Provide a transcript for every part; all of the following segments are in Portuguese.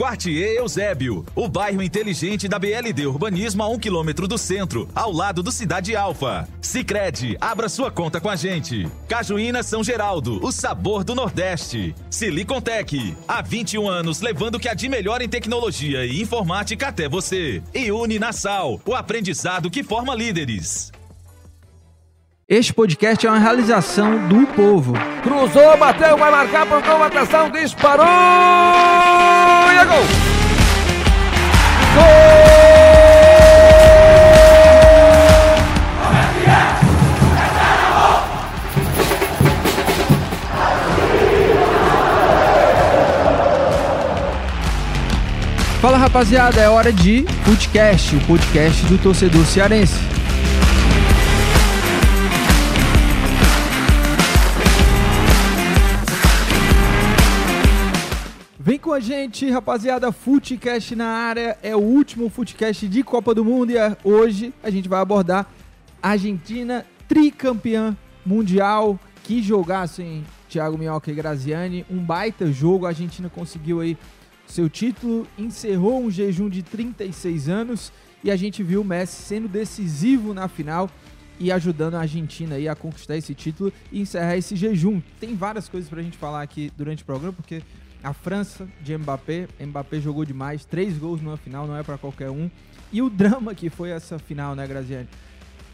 Quartier Eusébio, o bairro inteligente da BLD Urbanismo a um quilômetro do centro, ao lado do Cidade Alfa. Sicredi, abra sua conta com a gente. Cajuína São Geraldo, o sabor do Nordeste. Silicontech, há 21 anos levando o que há de melhor em tecnologia e informática até você. E Uninasal, o aprendizado que forma líderes. Este podcast é uma realização do povo. Cruzou, bateu, vai marcar, pontou, atenção, disparou! E é gol! Fala rapaziada, é hora de podcast, o podcast do torcedor cearense. Com a gente, rapaziada. Footcast na área. É o último Footcast de Copa do Mundo e é- hoje a gente vai abordar Argentina, tricampeã mundial. Que jogaço, hein? Thiago Minhoca e Graziani. Um baita jogo. A Argentina conseguiu aí seu título, encerrou um jejum de 36 anos e a gente viu o Messi sendo decisivo na final e ajudando a Argentina aí a conquistar esse título e encerrar esse jejum. Tem várias coisas pra gente falar aqui durante o programa, porque a França de Mbappé, Mbappé jogou demais, três gols numa final, não é pra qualquer um. E o drama que foi essa final, né, Graziani?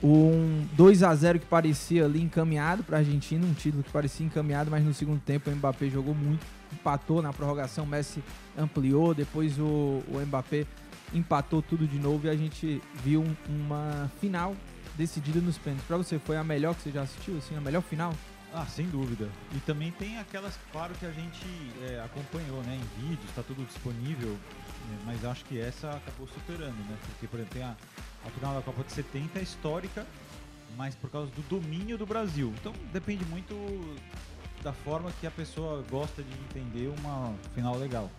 Um 2 a 0 que parecia ali encaminhado pra Argentina, um título que parecia encaminhado, mas no segundo tempo o Mbappé jogou muito, empatou na prorrogação, Messi ampliou, depois o, o Mbappé empatou tudo de novo e a gente viu um- uma final decidida nos pênaltis. Pra você, foi a melhor que você já assistiu, assim, a melhor final? Ah, sem dúvida. E também tem aquelas, claro, que a gente é, acompanhou, né, em vídeos, está tudo disponível, né, mas acho que essa acabou superando, né? Porque, por exemplo, tem a, a final da Copa de 70 é histórica mas por causa do domínio do Brasil. Então depende muito da forma que a pessoa gosta de entender uma final legal.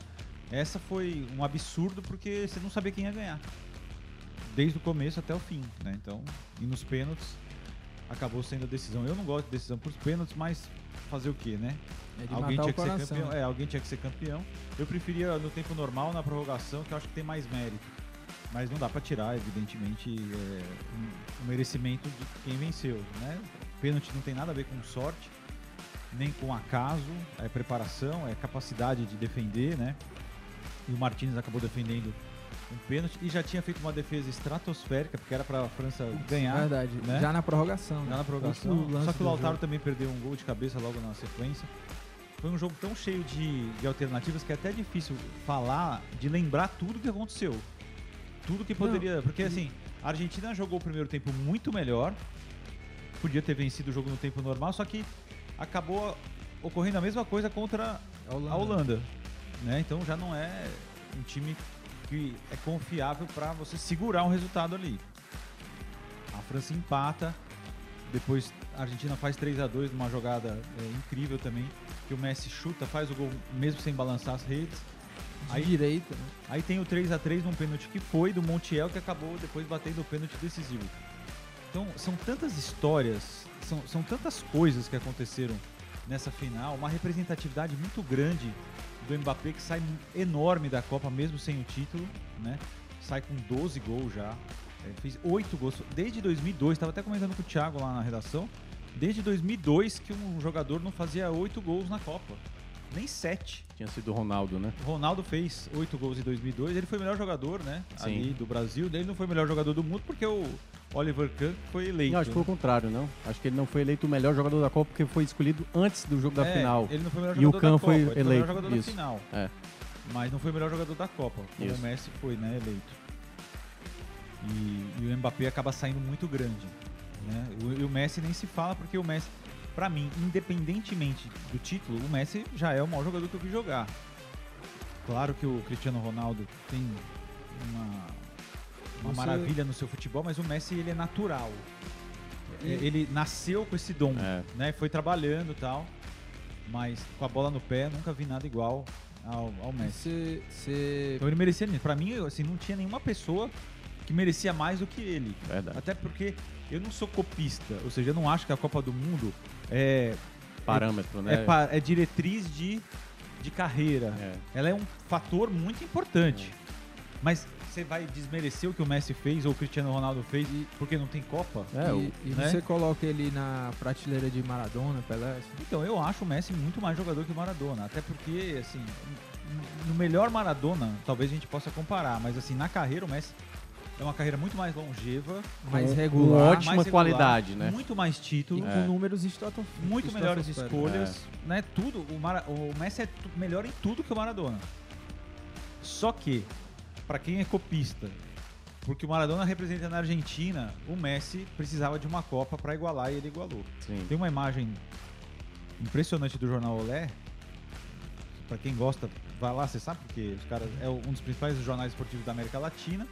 Essa foi um absurdo porque você não sabia quem ia ganhar. Desde o começo até o fim, né? Então, e nos pênaltis acabou sendo a decisão. Eu não gosto de decisão por pênaltis, mas fazer o quê, né? É alguém tinha que ser coração. campeão. É, alguém tinha que ser campeão. Eu preferia no tempo normal, na prorrogação, que eu acho que tem mais mérito. Mas não dá pra tirar, evidentemente, é, o merecimento de quem venceu, né? Pênalti não tem nada a ver com sorte, nem com acaso, é preparação, é capacidade de defender, né? E o Martins acabou defendendo um pênalti e já tinha feito uma defesa estratosférica, porque era pra França ganhar. Verdade. né? Já na prorrogação. Já né? na prorrogação. Só que o Lautaro também perdeu um gol de cabeça logo na sequência. Foi um jogo tão cheio de, de alternativas que é até difícil falar, de lembrar tudo que aconteceu. Tudo que poderia. porque assim, a Argentina jogou o primeiro tempo muito melhor. Podia ter vencido o jogo no tempo normal, só que acabou ocorrendo a mesma coisa contra A Holanda. a Holanda. Né? Então já não é um time que é confiável para você segurar um resultado ali. A França empata, depois a Argentina faz 3 a 2 numa jogada é, incrível também, que o Messi chuta, faz o gol mesmo sem balançar as redes. De direita, né? Aí tem o 3 a 3 num pênalti que foi do Montiel que acabou depois batendo o pênalti decisivo. Então são tantas histórias, são, são tantas coisas que aconteceram nessa final, uma representatividade muito grande do Mbappé que sai enorme da Copa mesmo sem o título, né? Sai com 12 gols já, é, fez 8 gols. Desde 2002, estava até comentando com o Thiago lá na redação, desde 2002 que um jogador não fazia 8 gols na Copa, nem 7. Tinha sido o Ronaldo, né? O Ronaldo fez 8 gols em 2002, ele foi o melhor jogador, né? Sim. Ali do Brasil. Ele não foi o melhor jogador do mundo porque o Oliver Kahn foi eleito. Não, acho que foi o né? contrário, não. Acho que ele não foi eleito o melhor jogador da Copa porque foi escolhido antes do jogo da É, final. Ele não foi o melhor e o jogador Kahn da foi Copa, ele foi o melhor eleito. jogador Isso. da final. É. Mas não foi o melhor jogador da Copa, como o Messi foi, né, eleito. E, e o Mbappé acaba saindo muito grande. Né? O- E o Messi nem se fala porque o Messi, pra mim, independentemente do título, o Messi já é o maior jogador que eu vi jogar. Claro que o Cristiano Ronaldo tem uma, uma Você- maravilha no seu futebol, mas o Messi ele é natural. É, Ele nasceu com esse dom, É. né? Foi trabalhando e tal, mas com a bola no pé nunca vi nada igual ao, ao Messi. Você, você Então ele merecia mesmo. Pra mim, assim, não tinha nenhuma pessoa que merecia mais do que ele. Verdade. Até porque eu não sou copista, ou seja, eu não acho que a Copa do Mundo é Parâmetro, é, né? é pa- é diretriz de, de carreira. É. Ela é um fator muito importante. Mas você vai desmerecer o que o Messi fez ou o Cristiano Ronaldo fez porque não tem Copa? É, e, o- e né? você coloca ele na prateleira de Maradona, Pelé. assim? Então, eu acho o Messi muito mais jogador que o Maradona. Até porque, assim, no melhor Maradona, talvez a gente possa comparar, mas assim, na carreira o Messi é uma carreira muito mais longeva, Mais Com- regular, com ótima regular, qualidade, né? Muito mais título, E com É. números estrato- muito melhores estratosféricos. escolhas, né? Tudo. O, Mara- o Messi é melhor em tudo que o Maradona. Só que, pra quem é copista, porque o Maradona representa na Argentina, o Messi precisava de uma Copa pra igualar e ele igualou. Sim. Tem uma imagem impressionante do jornal Olé. Pra quem gosta, vai lá, você sabe porque os caras é um dos principais jornais esportivos da América Latina.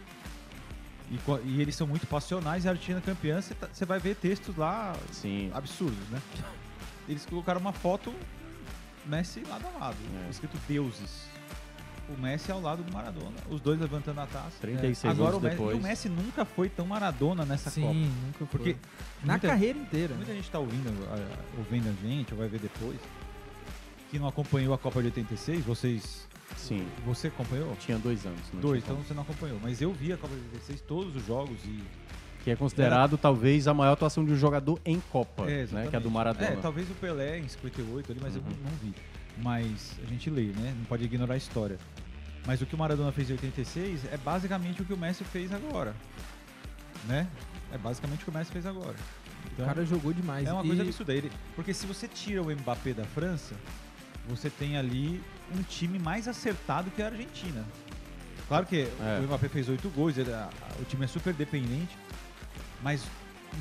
E, e eles são muito passionais e a Argentina campeã, você tá- você vai ver textos lá Sim. absurdos, né? Eles colocaram uma foto Messi lado a lado, É. escrito deuses. O Messi ao lado do Maradona, os dois levantando a taça. 36 Agora anos o Messi, depois. e o Messi nunca foi tão Maradona nessa Sim, Copa. nunca foi. Porque Na muita- carreira inteira. Muita gente tá ouvindo, a- ouvindo a gente, ou vai ver depois, que não acompanhou a Copa de 86, vocês. Sim. Você acompanhou? Tinha dois anos. não Dois, tinha então você não acompanhou. Mas eu vi a Copa de 86, todos os jogos e. Que é considerado talvez a maior atuação de um jogador em Copa, né? exatamente. Que é a do Maradona. É, talvez o Pelé em 58 ali, mas eu Uhum. não, não vi. Mas a gente lê, né? Não pode ignorar a história. Mas o que o Maradona fez em 86 é basicamente o que o Messi fez agora. Né? É basicamente o que o Messi fez agora. O cara jogou demais. É uma E- coisa absurda. Ele, porque se você tira o Mbappé da França, você tem ali um time mais acertado que a Argentina. Claro que É. o Mbappé fez oito gols, ele- a- a- o time é super dependente, mas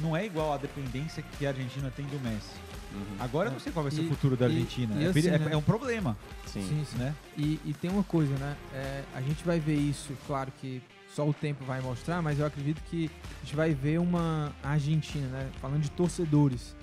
não é igual a dependência que a Argentina tem do Messi. Uhum. Agora eu não sei qual vai ser E- o futuro da e- Argentina. e é, peri- assim, é- né? é um problema, Sim. Sim, sim. né? E, e tem uma coisa, né? É, a gente vai ver isso, claro que só o tempo vai mostrar, mas eu acredito que a gente vai ver uma Argentina, né? Falando de torcedores.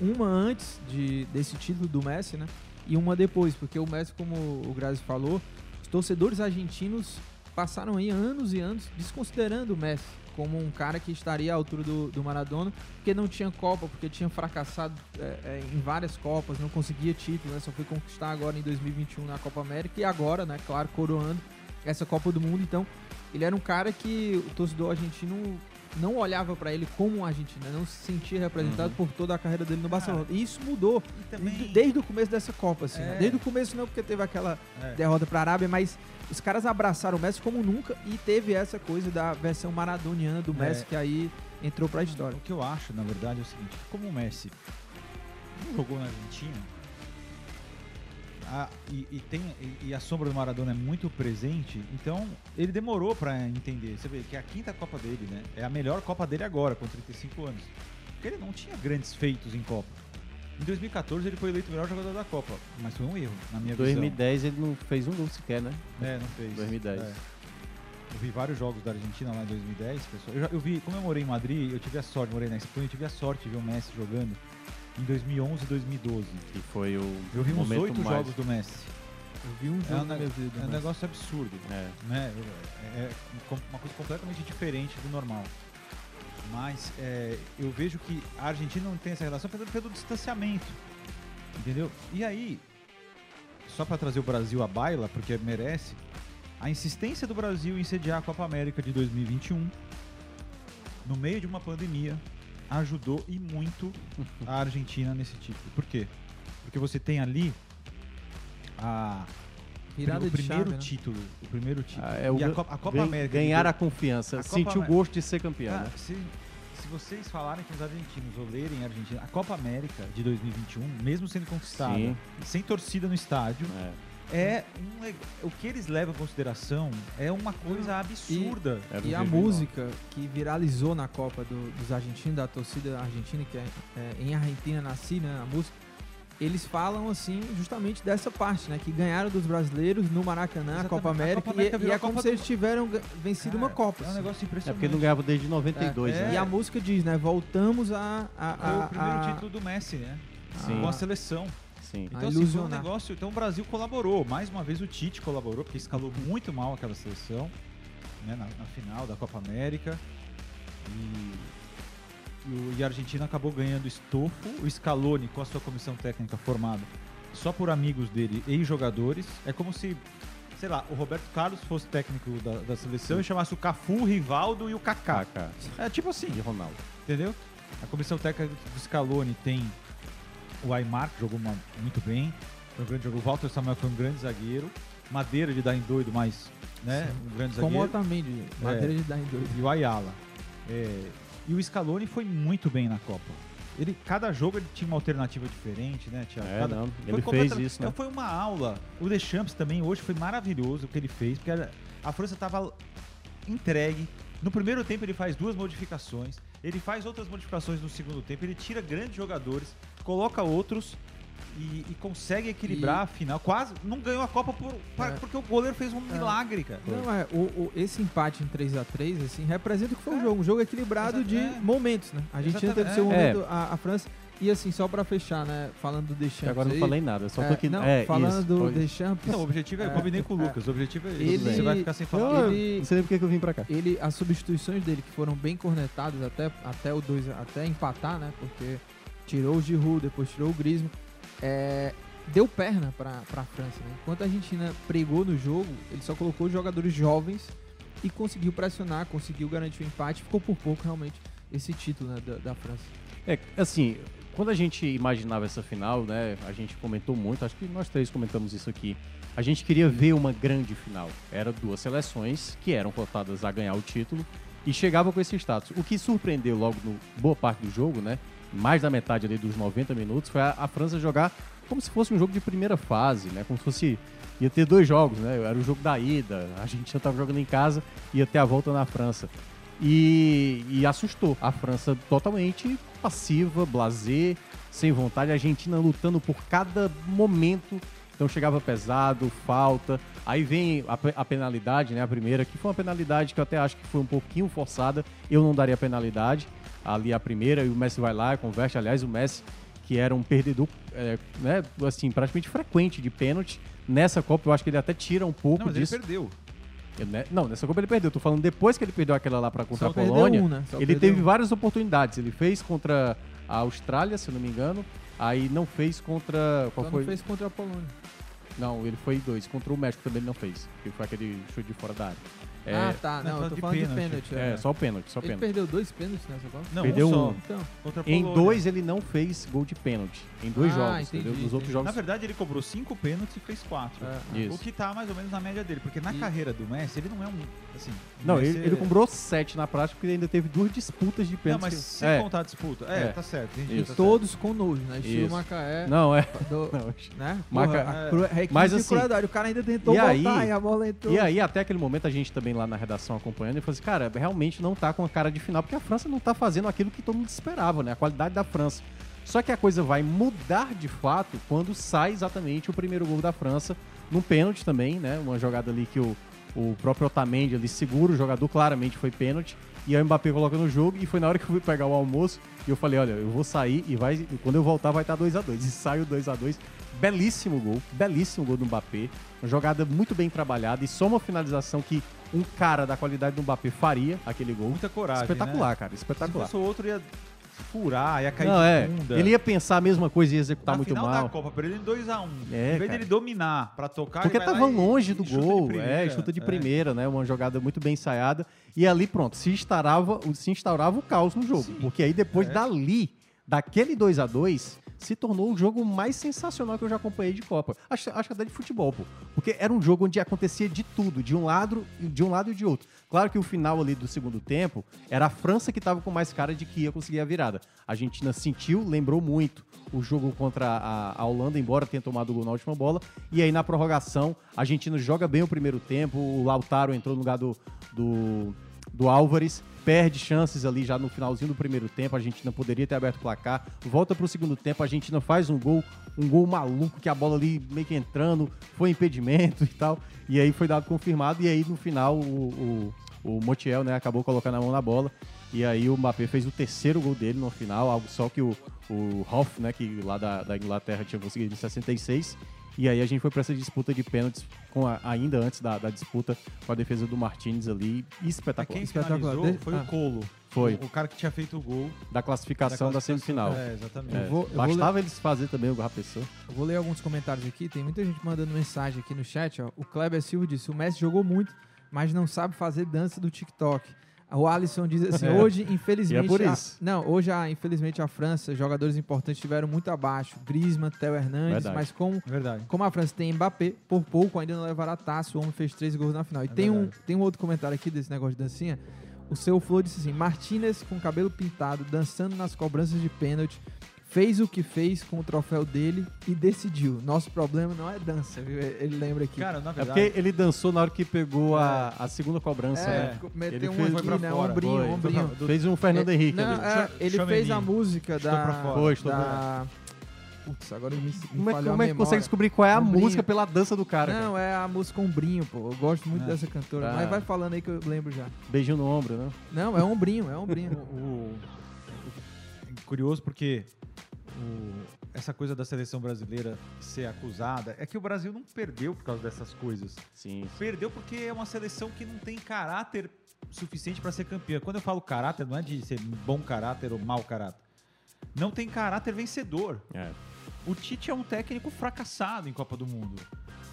Uma antes de, desse título do Messi, né? E uma depois, porque o Messi, como o Grazi falou, os torcedores argentinos passaram aí anos e anos desconsiderando o Messi como um cara que estaria à altura do, do Maradona, porque não tinha Copa, porque tinha fracassado é, é, em várias Copas, não conseguia título, né? Só foi conquistar agora em 2021 na Copa América e agora, né, claro, coroando essa Copa do Mundo. Então, ele era um cara que o torcedor argentino não olhava para ele como um argentino, né? não se sentia representado Uhum. por toda a carreira dele no Barcelona. E isso mudou também- desde- desde o começo dessa Copa, assim. né? É. Desde o começo não, porque teve aquela É. derrota para a Arábia, mas os caras abraçaram o Messi como nunca e teve essa coisa da versão maradoniana do Messi É. que aí entrou pra história. O que eu acho, na verdade, é o seguinte: como o Messi não jogou na Argentina a- e, e tem, e, e a sombra do Maradona é muito presente, então ele demorou pra entender. Você vê que é a quinta Copa dele, né? É a melhor Copa dele agora, com 35 anos. Porque ele não tinha grandes feitos em Copa. Em 2014 ele foi eleito o melhor jogador da Copa, mas foi um erro, na minha Em visão. 2010 ele não fez um gol sequer, né? É, não fez. 2010. É. Eu vi vários jogos da Argentina lá em 2010, pessoal. Eu, já- eu vi, como eu morei em Madrid, eu tive a sorte, morei na Espanha, eu tive a sorte de ver o Messi jogando em 2011 e 2012. Que foi o Eu vi uns oito mais- jogos do Messi. Eu vi um É jogo um, na ne- minha vida. é um mas- negócio absurdo. É. Né? É, é uma coisa completamente diferente do normal. Mas é, eu vejo que a Argentina não tem essa relação pelo, pelo distanciamento. Entendeu? E aí, só para trazer o Brasil à baila, porque merece, a insistência do Brasil em sediar a Copa América de 2021, no meio de uma pandemia, ajudou e muito a Argentina nesse título. Por quê? Porque você tem ali a Virada o de primeiro chave, né? título, o primeiro título. Ah, é o e a Copa, a Copa gan- América. ganhar a confiança, a sentir o gosto de ser campeão, Cara, né? se, se vocês falarem com os argentinos ou lerem a Argentina, a Copa América de 2021, mesmo sendo conquistada, Sim. sem torcida no estádio, é, um leg- o que eles levam em consideração é uma coisa absurda. E a música que viralizou na Copa do- dos argentinos, da torcida argentina, que é, é, em Argentina nasci, né, a música, eles falam assim justamente dessa parte, né, que ganharam dos brasileiros no Maracanã, a Copa A América, Copa América e, e é a como Copa se do- eles tiveram ga- vencido uma Copa. É um negócio É impressionante. porque não ganhava desde 92, É, né? E a música diz, né, voltamos a... a, Foi o a- primeiro a- título do Messi, né? Sim. Com a seleção. Sim. Então, A assim, foi um negócio. Então o Brasil colaborou. Mais uma vez o Tite colaborou, porque escalou muito mal aquela seleção né, na, na final da Copa América. E, e, o- e a Argentina acabou ganhando estofo. O Scaloni, com a sua comissão técnica formada só por amigos dele e jogadores. É como se, sei lá, o Roberto Carlos fosse técnico da, da seleção e chamasse o Cafu, o Rivaldo e o Kaká. Kaká. É tipo assim. E Ronaldo. Entendeu? A comissão técnica do Scaloni tem o Aymar, que jogou uma- muito bem. Foi um grande jogo. O Walter Samuel foi um grande zagueiro. Madeira de dar em doido, mas né, um grande Como zagueiro. o Otamendi, madeira de dar em doido. E o Ayala. É, e o Scaloni foi muito bem na Copa. Ele, cada jogo ele tinha uma alternativa diferente, né, Thiago? É, Cada- não, foi ele fez isso, né? Então foi uma aula. O Deschamps também hoje foi maravilhoso o que ele fez, porque a, a França estava entregue. No primeiro tempo ele faz duas modificações, ele faz outras modificações no segundo tempo, ele tira grandes jogadores, coloca outros e, e consegue equilibrar E- a final. Quase não ganhou a Copa por, É. porque o goleiro fez um milagre, cara. Não, é, o, o- esse empate em 3x3, assim, representa o que foi o jogo. Um jogo equilibrado de é. momentos, né? A Argentina teve Exatamente. seu É. momento, a, a França. E assim, só pra fechar, né? Falando do Deschamps. Agora não aí, falei nada, só tô aqui- Não, é, falando isso, do foi. Deschamps. Não, o objetivo é, eu combinei com o Lucas, o objetivo é esse. Você vai ficar sem falar. Ele- não sei nem porque que eu vim pra cá. Ele, as substituições dele, que foram bem cornetadas até, até o 2, até empatar, né? Porque tirou o Giroud, depois tirou o Griezmann. é, deu perna pra, pra França, né? Enquanto a Argentina pregou no jogo, ele só colocou jogadores jovens e conseguiu pressionar, conseguiu garantir o empate. Ficou por pouco, realmente, esse título né, da, da França. É, assim, quando a gente imaginava essa final, né, a gente comentou muito, acho que nós três comentamos isso aqui. A gente queria ver uma grande final. Era duas seleções que eram cotadas a ganhar o título e chegavam com esse status. O que surpreendeu logo no boa parte do jogo, né, mais da metade ali dos 90 minutos, foi a, a França jogar como se fosse um jogo de primeira fase, né, como se fosse ia ter dois jogos, né? Era o jogo da ida, a gente já estava jogando em casa, ia ter a volta na França. E, e assustou a França totalmente passiva, blazer, sem vontade. A Argentina lutando por cada momento Então chegava pesado, falta. Aí vem a, a penalidade, né? A primeira, que foi uma penalidade que eu até acho que foi um pouquinho forçada. Eu não daria penalidade. Ali a primeira, e o Messi vai lá, converte. Aliás, o Messi, que era um perdedor, é, né? Assim, praticamente frequente de pênalti. Nessa Copa, eu acho que ele até tira um pouco Não, mas ele disso. perdeu. Eu, né, Não, nessa Copa ele perdeu. Tô falando depois que ele perdeu aquela lá pra contra Só a Polônia. um, né? Só ele teve um. várias oportunidades. Ele fez contra a Austrália, se eu não me engano. Aí não fez contra. Qual Só foi? não fez contra a Polônia. Não, ele foi dois. Contra o México também ele não fez. Que foi aquele chute de fora da área. É, Ah, tá. Não, Não, eu tô de falando de pênalti. pênalti. É, só o pênalti, só o Ele pênalti. perdeu dois pênaltis nessa Copa? Não, Perdeu um só. um. Então, Em dois ele não fez gol de pênalti. Em dois Ah, jogos, entendi, entendeu? Nos outros jogos. Na verdade, ele cobrou cinco pênaltis e fez quatro. É. Isso. O que tá mais ou menos na média dele. Porque na E- carreira do Messi, ele não é um. Assim, Não, Messi ele, é- ele cobrou sete na prática porque ele ainda teve duas disputas de Não, pênalti. mas que- sem é. contar a disputa. É, É. tá certo. Entendi, tá certo. todos com nojo, né? Estilo Isso. Macaé. Não, é. do- Não, né? Maca- Porra, a cru- requinte Mas assim. O cara ainda tentou e aí- voltar e a bola entrou. E aí, até aquele momento, a gente também lá na redação acompanhando, e falou assim, cara, realmente não tá com a cara de final, porque a França não tá fazendo aquilo que todo mundo esperava, né? A qualidade da França. Só que a coisa vai mudar de fato quando sai exatamente o primeiro gol da França, num pênalti também, né? Uma jogada ali que o, o próprio Otamendi ali segura o jogador, claramente foi pênalti. E aí o Mbappé coloca no jogo e foi na hora que eu fui pegar o almoço e eu falei, olha, eu vou sair e vai e quando eu voltar vai estar 2 a 2 E sai o 2 a 2 Belíssimo gol, belíssimo gol do Mbappé. Uma jogada muito bem trabalhada e só uma finalização que um cara da qualidade do Mbappé faria aquele gol. Muita coragem. Espetacular, né? cara, Se espetacular. fosse o outro, ia furar, ia cair Não, de é. bunda. Ele ia pensar a mesma coisa e ia executar Na muito final mal. da Copa, perdendo em 2x1. É, em vez dele dominar pra tocar, Porque ele tava longe do chuta gol, primeira. é, chuta de É. primeira, né? Uma jogada muito bem ensaiada. E ali, pronto, se instaurava, se instaurava o caos no jogo. Sim. Porque aí depois É. dali, daquele 2 a 2 se tornou o jogo mais sensacional que eu já acompanhei de Copa. Acho, acho até de futebol, pô. Porque era um jogo onde acontecia de tudo, de um lado, de um lado e de outro. Claro que o final ali do segundo tempo era a França que tava com mais cara de que ia conseguir a virada. A Argentina sentiu, lembrou muito o jogo contra a, a Holanda, embora tenha tomado o gol na última bola. E aí na prorrogação, a Argentina joga bem o primeiro tempo, o Lautaro entrou no lugar do, do, do Álvares, perde chances ali já no finalzinho do primeiro tempo, a Argentina poderia ter aberto o placar, volta pro segundo tempo, a Argentina faz um gol, um gol maluco, que a bola ali meio que entrando, foi impedimento e tal, e aí foi dado confirmado, e aí no final o, o, o Montiel, né, acabou colocando a mão na bola, e aí o Mbappé fez o terceiro gol dele no final, algo só que o, o Hoff, né, que lá da, da Inglaterra tinha conseguido em 66, e aí a gente foi para essa disputa de pênaltis com a- ainda antes da, da disputa com a defesa do Martinez ali. Espetacular. Quem Espetacular. foi ah. o Colo. Foi. O, o cara que tinha feito o gol. Da classificação da, semifinal. É, exatamente. É, Eu vou- eu vou Bastava eles fazer também o Pessoa. Eu vou ler alguns comentários aqui. Tem muita gente mandando mensagem aqui no chat. Ó. O Kleber Silva disse: o Messi jogou muito, mas não sabe fazer dança do TikTok. O Alisson diz assim: É. hoje, infelizmente. E é por a- isso. não, hoje, a- infelizmente, a França, jogadores importantes estiveram muito abaixo. Griezmann, Theo Hernandes, Verdade. mas como, Verdade. como a França tem Mbappé, por pouco ainda não levará taça. O homem fez três gols na final. E tem, um, tem um outro comentário aqui desse negócio de dancinha. O seu Flor disse assim: Martinez com cabelo pintado, dançando nas cobranças de pênalti, fez o que fez com o troféu dele e decidiu. Nosso problema não é dança, viu? Ele lembra aqui. Cara, na É verdade. porque ele dançou na hora que pegou a, a segunda cobrança, é, né? meteu Ele um fez- aqui, foi né? fora, ombrinho, Foi. ombrinho. Fez um Fernando É, Henrique não, ali. é, ele fez a música Estou da. pra fora. Foi, estou da... Putz, agora me, me Como é, como a é que consegue descobrir qual é a Ombrinho. música pela dança do cara? Não, é a música Ombrinho, pô. Eu gosto muito É. dessa cantora. Ah. Mas vai falando aí que eu lembro já. cara? Beijinho no ombro, né? Não, é Ombrinho, é Ombrinho. o- o- curioso porque o- essa coisa da seleção brasileira ser acusada é que o Brasil não perdeu por causa dessas coisas. Sim. Perdeu porque é uma seleção que não tem caráter suficiente para ser campeã. Quando eu falo caráter, não é de ser bom caráter ou mau caráter. Não tem caráter vencedor. É. O Tite é um técnico fracassado em Copa do Mundo.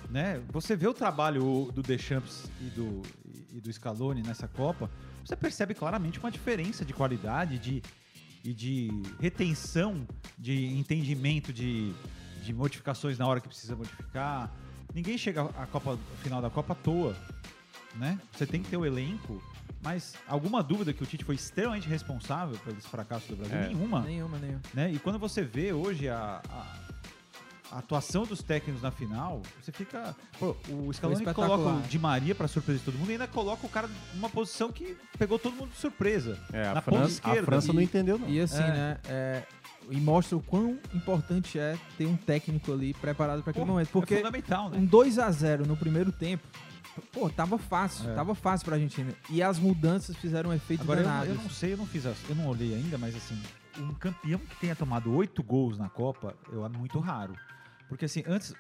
Né? Você vê o trabalho do Deschamps e do, e do Scaloni nessa Copa, você percebe claramente uma diferença de qualidade de, e de retenção, de entendimento de, de modificações na hora que precisa modificar. Ninguém chega à Copa, final da Copa à toa. Né? Você tem que ter o elenco, mas alguma dúvida que o Tite foi extremamente responsável pelo esse fracasso do Brasil? É. Nenhuma nenhuma, nenhuma. né? E quando você vê hoje a, a- a atuação dos técnicos na final, você fica. Pô, o Scaloni coloca o Di Maria pra surpresa de todo mundo e ainda coloca o cara numa posição que pegou todo mundo de surpresa. É, a, na ponta França, esquerda. a França E- não entendeu, não. E assim, É. né? é, e mostra o quão importante é ter um técnico ali preparado para aquele Pô, momento. é Porque fundamental, né? um 2 a 0 no primeiro tempo, pô, tava fácil, É. tava fácil pra Argentina. E as mudanças fizeram um efeito Agora, eu não, danado. eu não sei, eu não fiz as, eu não olhei ainda, mas assim, um campeão que tenha tomado oito gols na Copa, eu é muito raro. Porque assim, antes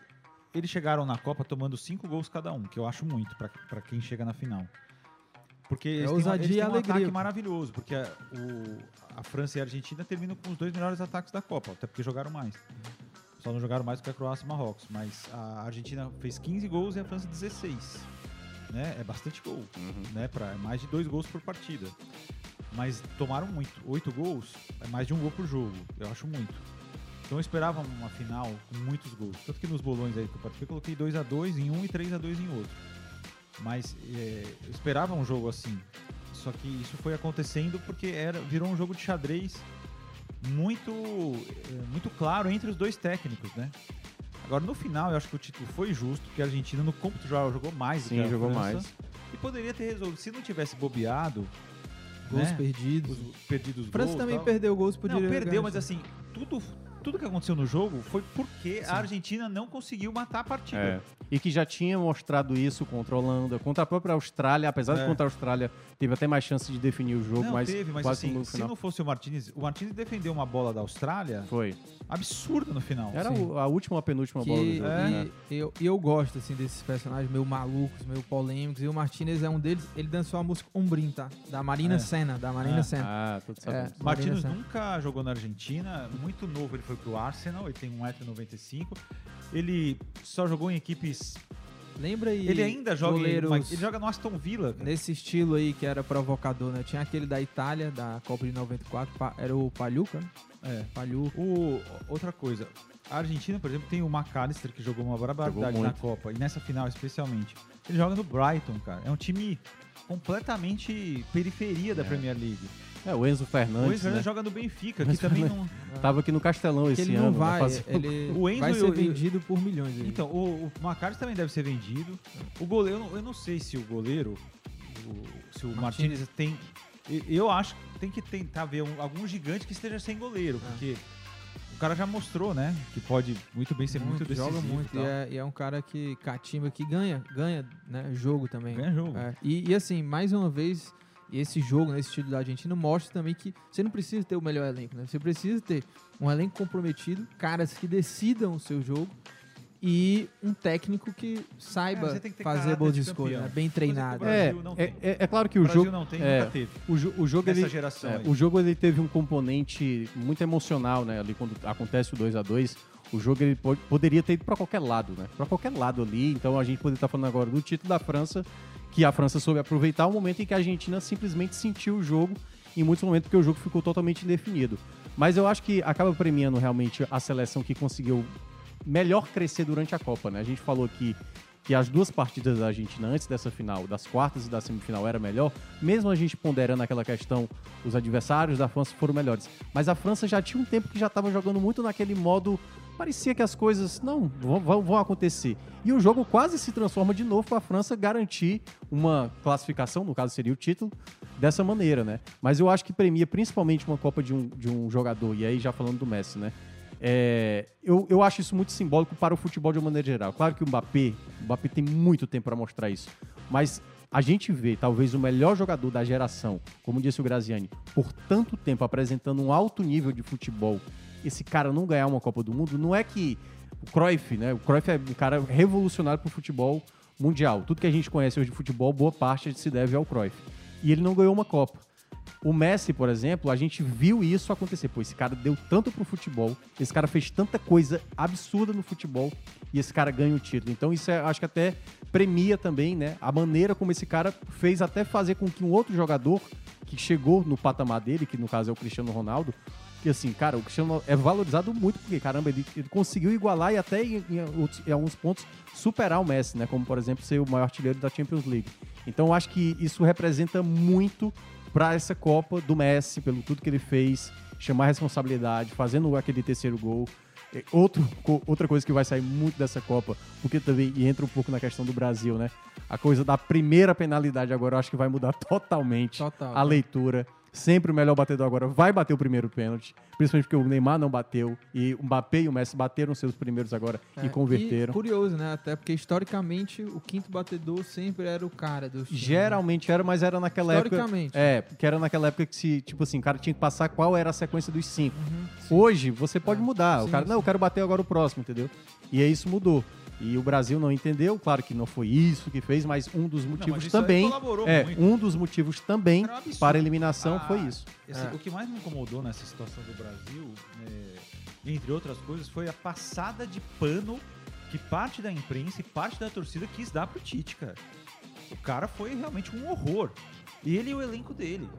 eles chegaram na Copa tomando cinco gols cada um, que eu acho muito pra pra quem chega na final. Porque eles têm, uma- ousadia eles têm e um alegria. ataque maravilhoso, porque a, o- a França e a Argentina terminam com os dois melhores ataques da Copa, até porque jogaram mais. Só não jogaram mais que a Croácia e Marrocos, mas a Argentina fez 15 gols e a França 16. Né? É bastante gol, né? Para mais de dois gols por partida. Mas tomaram muito. Oito gols é mais de um gol por jogo. Eu acho muito. Então eu esperava uma final com muitos gols. Tanto que nos bolões aí que eu participei, eu coloquei 2 a 2 em um e 3 a 2 em outro. Mas é, eu esperava um jogo assim. Só que isso foi acontecendo porque era, virou um jogo de xadrez muito, é, muito claro entre os dois técnicos, né? Agora, no final, eu acho que o título foi justo, porque a Argentina no campo de jogo jogou mais do Sim, que a jogou França. mais. E poderia ter resolvido. Se não tivesse bobeado, Gols né? perdidos. Os perdidos A França gols, também tal. perdeu gols, poderia Não, perdeu, mas assim, tudo, tudo que aconteceu no jogo foi porque a Argentina não conseguiu matar a partida. É. E que já tinha mostrado isso contra a Holanda, contra a própria Austrália, apesar de É. contra a Austrália teve até mais chance de definir o jogo, não, mas teve, mas quase assim, no se final. não fosse o Martinez, o Martinez defendeu uma bola da Austrália Foi. absurda no final. Era Sim. a última ou a penúltima Que, bola do jogo. É. né? e eu, eu gosto, assim, desses personagens meio malucos, meio polêmicos. E o Martinez é um deles. Ele dançou a música Umbrim, tá? Da Marina É. Senna. Da Marina É. Senna. Ah, tudo sabemos. É, Senna. nunca jogou na Argentina, muito novo ele foi pro Arsenal, ele tem 1,95m. Ele só jogou em equipes. Lembra aí. Ele ainda joga em goleiros uma- ele joga no Aston Villa. cara. Nesse estilo aí que era provocador, né? Tinha aquele da Itália, da Copa de 94, pa- era o Pagliuca, né? É. O, outra coisa, a Argentina, por exemplo, tem o McAllister que jogou uma barbaridade Jogou na. Copa, e nessa final especialmente. Ele joga no Brighton, cara. É um time completamente periferia da Premier League. É, o Enzo O Fernandes, Enzo Fernandes né? joga no Benfica, que também não. Tava aqui no Castelão Que esse ele ano. não né, vai, ele O Enzo vai ser o- vendido por milhões. aí. Então, o, o também deve ser vendido. O goleiro, eu não- sei se o goleiro, o- se o Martinez. Tem. Eu acho que tem que tentar ver um- algum gigante que esteja sem goleiro, É. porque o cara já mostrou, né? Que pode muito bem ser muito, decisivo. joga muito. e. E é, e é um cara que catimba, que ganha, ganha né, jogo também. Ganha jogo. É, E, e assim, mais uma vez, esse jogo, nesse estilo da Argentina, mostra também que você não precisa ter o melhor elenco, né? Você precisa ter um elenco comprometido, caras que decidam o seu jogo e um técnico que saiba É, que fazer boas escolhas, né? bem treinado. É, é, é, é claro que O o, jogo não tem, é, nunca teve. O, jo- o jogo Nessa ele, geração é, o jogo ele teve um componente muito emocional, né? Ali quando acontece o 2 a 2 o jogo ele po- poderia ter ido para qualquer lado, né? Para qualquer lado ali. Então a gente poderia estar falando agora do título da França, que a França soube aproveitar o momento em que a Argentina simplesmente sentiu o jogo em muitos momentos porque o jogo ficou totalmente indefinido. Mas eu acho que acaba premiando realmente a seleção que conseguiu melhor crescer durante a Copa, né? A gente falou aqui que as duas partidas da Argentina antes dessa final, das quartas e da semifinal, era melhor, mesmo a gente ponderando aquela questão, os adversários da França foram melhores. Mas a França já tinha um tempo que já estava jogando muito naquele modo, parecia que as coisas não vão, vão- acontecer. E o jogo quase se transforma de novo para a França garantir uma classificação, no caso seria o título, dessa maneira, né? Mas eu acho que premia principalmente uma Copa de um, de um jogador, e aí já falando do Messi, né? É, eu, eu acho isso muito simbólico para o futebol de uma maneira geral. Claro que o Mbappé, o Mbappé tem muito tempo para mostrar isso, mas a gente vê talvez o melhor jogador da geração, como disse o Graziani, por tanto tempo apresentando um alto nível de futebol, esse cara não ganhar uma Copa do Mundo, não é que o Cruyff, né? O Cruyff é um cara revolucionário para o futebol mundial. Tudo que a gente conhece hoje de futebol, boa parte se deve ao Cruyff. E ele não ganhou uma Copa. O Messi, por exemplo, a gente viu isso acontecer. Pô, esse cara deu tanto pro futebol, esse cara fez tanta coisa absurda no futebol e esse cara ganha o título. Então isso é, acho que até premia também, né, a maneira como esse cara fez até fazer com que um outro jogador que chegou no patamar dele, que no caso é o Cristiano Ronaldo, que assim, cara, o Cristiano é valorizado muito porque, caramba, ele, ele conseguiu igualar e até em, em outros- em alguns pontos superar o Messi, né, como por exemplo ser o maior artilheiro da Champions League. Então eu acho que isso representa muito para essa Copa do Messi, pelo tudo que ele fez, chamar a responsabilidade, fazendo aquele terceiro gol. É, Outro, outra coisa que vai sair muito dessa Copa, porque também e entra um pouco na questão do Brasil, né? A coisa da primeira penalidade agora eu acho que vai mudar totalmente Total. a leitura. Sempre o melhor batedor agora vai bater o primeiro pênalti. Principalmente porque o Neymar não bateu. E o Mbappé e o Messi bateram seus primeiros agora É, e converteram. E curioso, né? Até porque historicamente o quinto batedor sempre era o cara do time. Geralmente era, mas era naquela época. Historicamente. É, porque era naquela época que se, tipo assim, o cara tinha que passar qual era a sequência dos cinco. Uhum, Hoje, você pode mudar. o Sim, cara, sim. não, eu quero bater agora o próximo, entendeu? E aí isso mudou. E o Brasil não entendeu, claro que não foi isso que fez, mas um dos motivos aí também. É, muito. um dos motivos também um para a eliminação Ah, foi isso. esse- O que mais me incomodou nessa situação do Brasil, é, entre outras coisas, foi a passada de pano que parte da imprensa e parte da torcida quis dar pro Tite, cara. O cara foi realmente um horror. Ele e o elenco dele.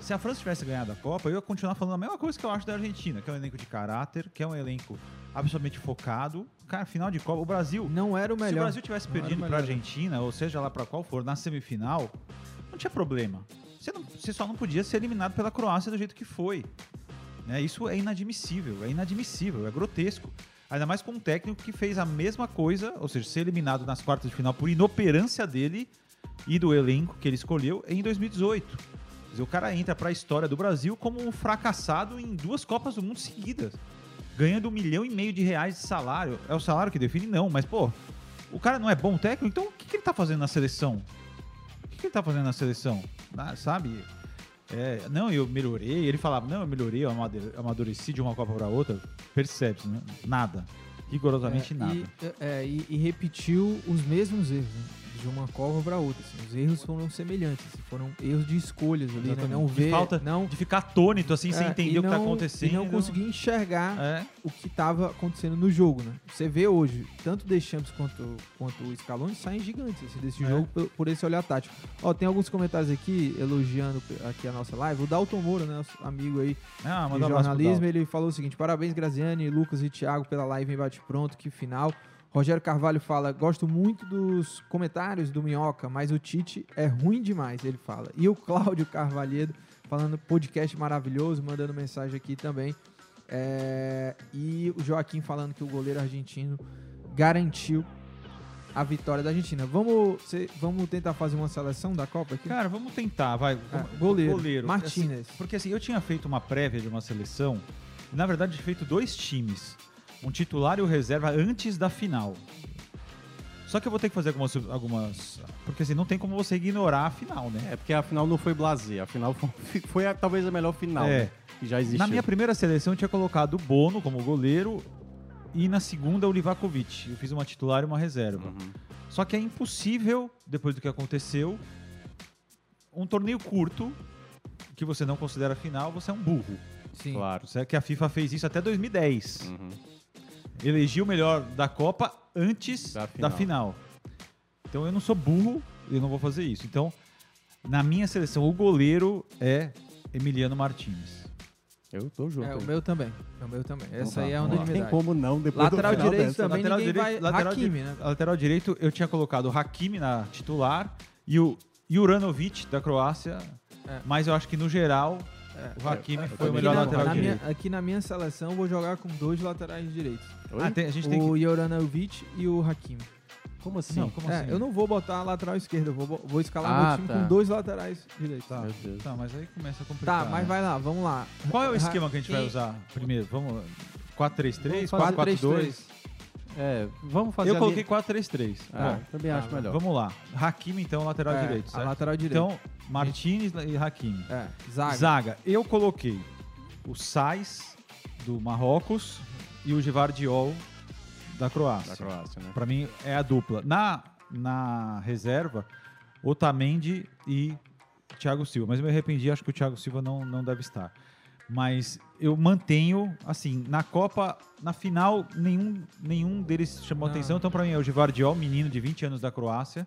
Se a França tivesse ganhado a Copa, eu ia continuar falando a mesma coisa que eu acho da Argentina, que é um elenco de caráter, que é um elenco absolutamente focado. Cara, final de Copa, o Brasil. Não era o Se o melhor. Brasil tivesse perdido pra melhor. Argentina, ou seja lá pra qual for, na semifinal, não tinha problema. Você, não- você só não podia ser eliminado pela Croácia do jeito que foi. Né? Isso é inadmissível, é inadmissível, é grotesco. Ainda mais com um técnico que fez a mesma coisa, ou seja, ser eliminado nas quartas de final por inoperância dele e do elenco que ele escolheu em 2018. Quer dizer, o cara entra pra história do Brasil como um fracassado em duas Copas do Mundo seguidas. Ganhando um milhão e meio de reais de salário. É o salário que define? Não, mas, pô, o cara não é bom técnico, então o que, que ele tá fazendo na seleção? O que, que ele tá fazendo na seleção? Ah, sabe? É, não, eu melhorei. Ele falava, não, eu melhorei, eu amadureci de uma Copa para outra. Percebe-se, né? Nada. Rigorosamente É, nada. E, é, e- e repetiu os mesmos erros, né? De uma Copa para outra. assim. Os erros foram semelhantes, assim, foram erros de escolhas ali, né? Não De ver, falta não de ficar atônito, assim, sem É, entender e o que tá não- acontecendo. E não conseguir enxergar É. o que estava acontecendo no jogo, né? Você vê hoje, tanto o Deschamps quanto, quanto o Scaloni saem gigantes assim, desse É. jogo por, por esse olhar tático. Ó, tem alguns comentários aqui elogiando aqui a nossa live. O Dalton Moura, né, nosso amigo aí Ah, de jornalismo, ele falou o seguinte: parabéns, Graziani, Lucas e Thiago pela live em bate-pronto, que final. Rogério Carvalho fala: gosto muito dos comentários do Minhoca, mas o Tite é ruim demais, ele fala. E o Cláudio Carvalhedo falando podcast maravilhoso, mandando mensagem aqui também. É, e o Joaquim falando que o goleiro argentino garantiu a vitória da Argentina. Vamos, cê- vamos tentar fazer uma seleção da Copa aqui? Cara, vamos tentar, vai. Ah, goleiro. Martínez. Assim, porque assim, eu tinha feito uma prévia de uma seleção, e na verdade feito dois times, um titular e o reserva antes da final. Só que eu vou ter que fazer algumas, algumas porque assim, não tem como você ignorar a final, né? É, porque a final não foi blazer, a final foi, foi a- talvez a melhor final É. né, que já existiu. Na minha primeira seleção eu tinha colocado o Bono como goleiro e na segunda o Livakovic. Eu fiz uma titular e uma reserva. Uhum. Só que é impossível, depois do que aconteceu, um torneio curto que você não considera final, você é um burro. Sim. Claro. Que a FIFA fez isso até 2010. Uhum. Elegiu o melhor da Copa antes Da da final. final. Então eu não sou burro, eu não vou fazer isso. Então, na minha seleção, o goleiro é Emiliano Martins. Eu tô junto. É, o meu também. O meu também. Essa tá, aí é a unanimidade. Tem como não depois Lateral do final direito dessa. também, ninguém vai... lateral Hakimi, di- né? lateral direito, eu tinha colocado o Hakimi na titular e o Juranovic da Croácia. É. Mas eu acho que no geral, o Hakimi foi o melhor na, lateral na minha, direito. aqui na minha seleção, eu vou jogar com dois laterais direitos. Ah, tem- a gente tem o que. Joranovic e o Hakimi. Como assim? Não, como É, assim? eu não vou botar a lateral esquerda, eu vou, vou escalar Ah, meu time tá. com dois laterais direitos. Tá, Meu Deus. tá, mas aí começa a complicar. Tá, mas né? vai lá, vamos lá. Qual é o esquema que a gente vai usar primeiro? Vamos lá. 4-3-3, Vamos fazer 4-4-2? É, vamos fazer Eu ali- coloquei 4-3-3. Ah, Bom, também acho melhor. Vamos lá. Hakimi, então, lateral É, direito, a certo? lateral direito. Então, Martinez e Hakimi. É, zaga. Zaga. Eu coloquei o Sais, do Marrocos, e o Givardiol, da Croácia. Da Croácia, né? Pra mim, é a dupla. Na, na reserva, Otamendi e Thiago Silva. Mas eu me arrependi, acho que o Thiago Silva não, não deve estar. Mas eu mantenho, assim, na Copa, na final, nenhum, nenhum deles chamou Não. atenção. Então, pra mim, é o Givardiol, menino de 20 anos da Croácia.